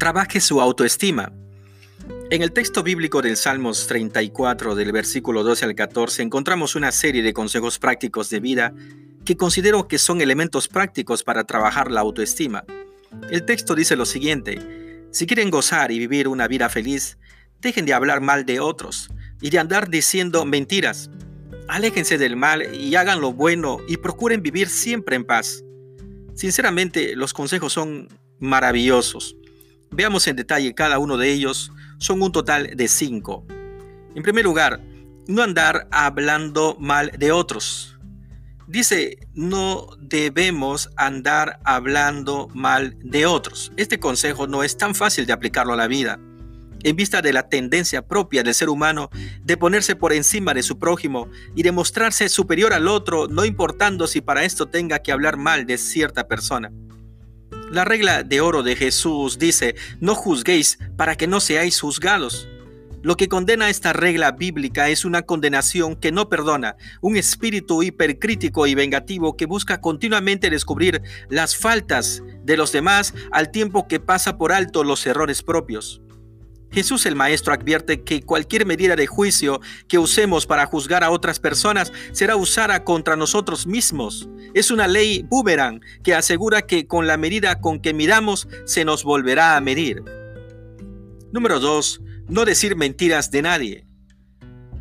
Trabaje su autoestima. En el texto bíblico del Salmos 34, del versículo 12 al 14, encontramos una serie de consejos prácticos de vida que considero que son elementos prácticos para trabajar la autoestima. El texto dice lo siguiente, si quieren gozar y vivir una vida feliz, dejen de hablar mal de otros y de andar diciendo mentiras. Aléjense del mal y hagan lo bueno y procuren vivir siempre en paz. Sinceramente, los consejos son maravillosos. Veamos en detalle cada uno de ellos. Son un total de cinco. En primer lugar, no andar hablando mal de otros. Dice, no debemos andar hablando mal de otros. Este consejo no es tan fácil de aplicarlo a la vida. En vista de la tendencia propia del ser humano de ponerse por encima de su prójimo y de mostrarse superior al otro, no importando si para esto tenga que hablar mal de cierta persona. La regla de oro de Jesús dice, no juzguéis para que no seáis juzgados. Lo que condena esta regla bíblica es una condenación que no perdona, un espíritu hipercrítico y vengativo que busca continuamente descubrir las faltas de los demás al tiempo que pasa por alto los errores propios. Jesús el Maestro advierte que cualquier medida de juicio que usemos para juzgar a otras personas será usada contra nosotros mismos. Es una ley boomerang que asegura que con la medida con que miramos se nos volverá a medir. Número 2. No decir mentiras de nadie.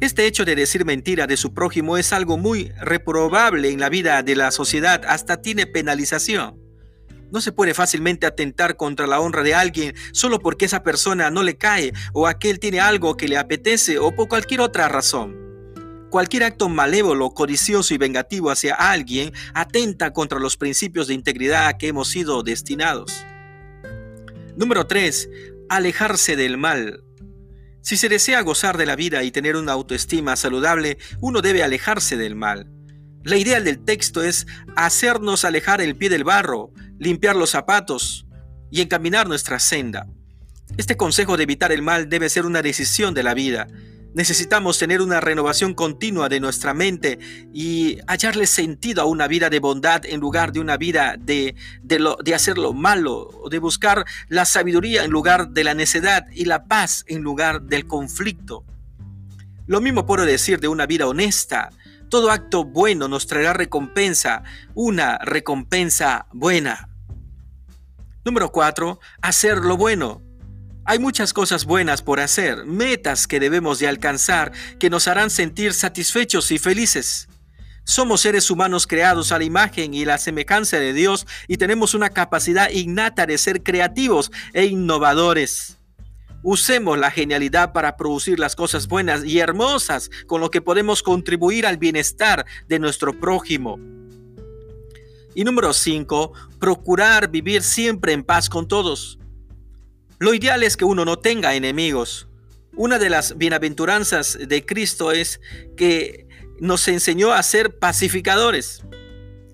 Este hecho de decir mentira de su prójimo es algo muy reprobable en la vida de la sociedad, hasta tiene penalización. No se puede fácilmente atentar contra la honra de alguien solo porque esa persona no le cae o aquel tiene algo que le apetece o por cualquier otra razón. Cualquier acto malévolo, codicioso y vengativo hacia alguien atenta contra los principios de integridad a que hemos sido destinados. Número 3. Alejarse del mal. Si se desea gozar de la vida y tener una autoestima saludable, uno debe alejarse del mal. La idea del texto es hacernos alejar el pie del barro, limpiar los zapatos y encaminar nuestra senda. Este consejo de evitar el mal debe ser una decisión de la vida. Necesitamos tener una renovación continua de nuestra mente y hallarle sentido a una vida de bondad en lugar de una vida de, de, hacer lo malo, de buscar la sabiduría en lugar de la necedad y la paz en lugar del conflicto. Lo mismo puedo decir de una vida honesta. Todo acto bueno nos traerá recompensa, una recompensa buena. Número 4. Hacer lo bueno. Hay muchas cosas buenas por hacer, metas que debemos de alcanzar que nos harán sentir satisfechos y felices. Somos seres humanos creados a la imagen y la semejanza de Dios y tenemos una capacidad innata de ser creativos e innovadores. Usemos la genialidad para producir las cosas buenas y hermosas con lo que podemos contribuir al bienestar de nuestro prójimo. Y número 5, procurar vivir siempre en paz con todos. Lo ideal es que uno no tenga enemigos. Una de las bienaventuranzas de Cristo es que nos enseñó a ser pacificadores.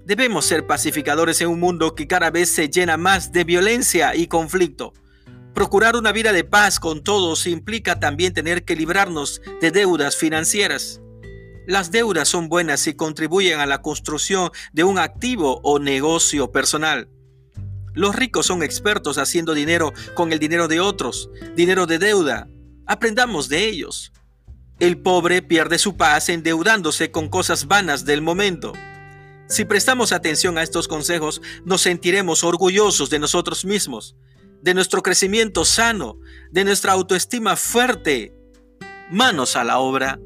Debemos ser pacificadores en un mundo que cada vez se llena más de violencia y conflicto. Procurar una vida de paz con todos implica también tener que librarnos de deudas financieras. Las deudas son buenas y contribuyen a la construcción de un activo o negocio personal. Los ricos son expertos haciendo dinero con el dinero de otros, dinero de deuda. Aprendamos de ellos. El pobre pierde su paz endeudándose con cosas vanas del momento. Si prestamos atención a estos consejos, nos sentiremos orgullosos de nosotros mismos, de nuestro crecimiento sano, de nuestra autoestima fuerte. Manos a la obra.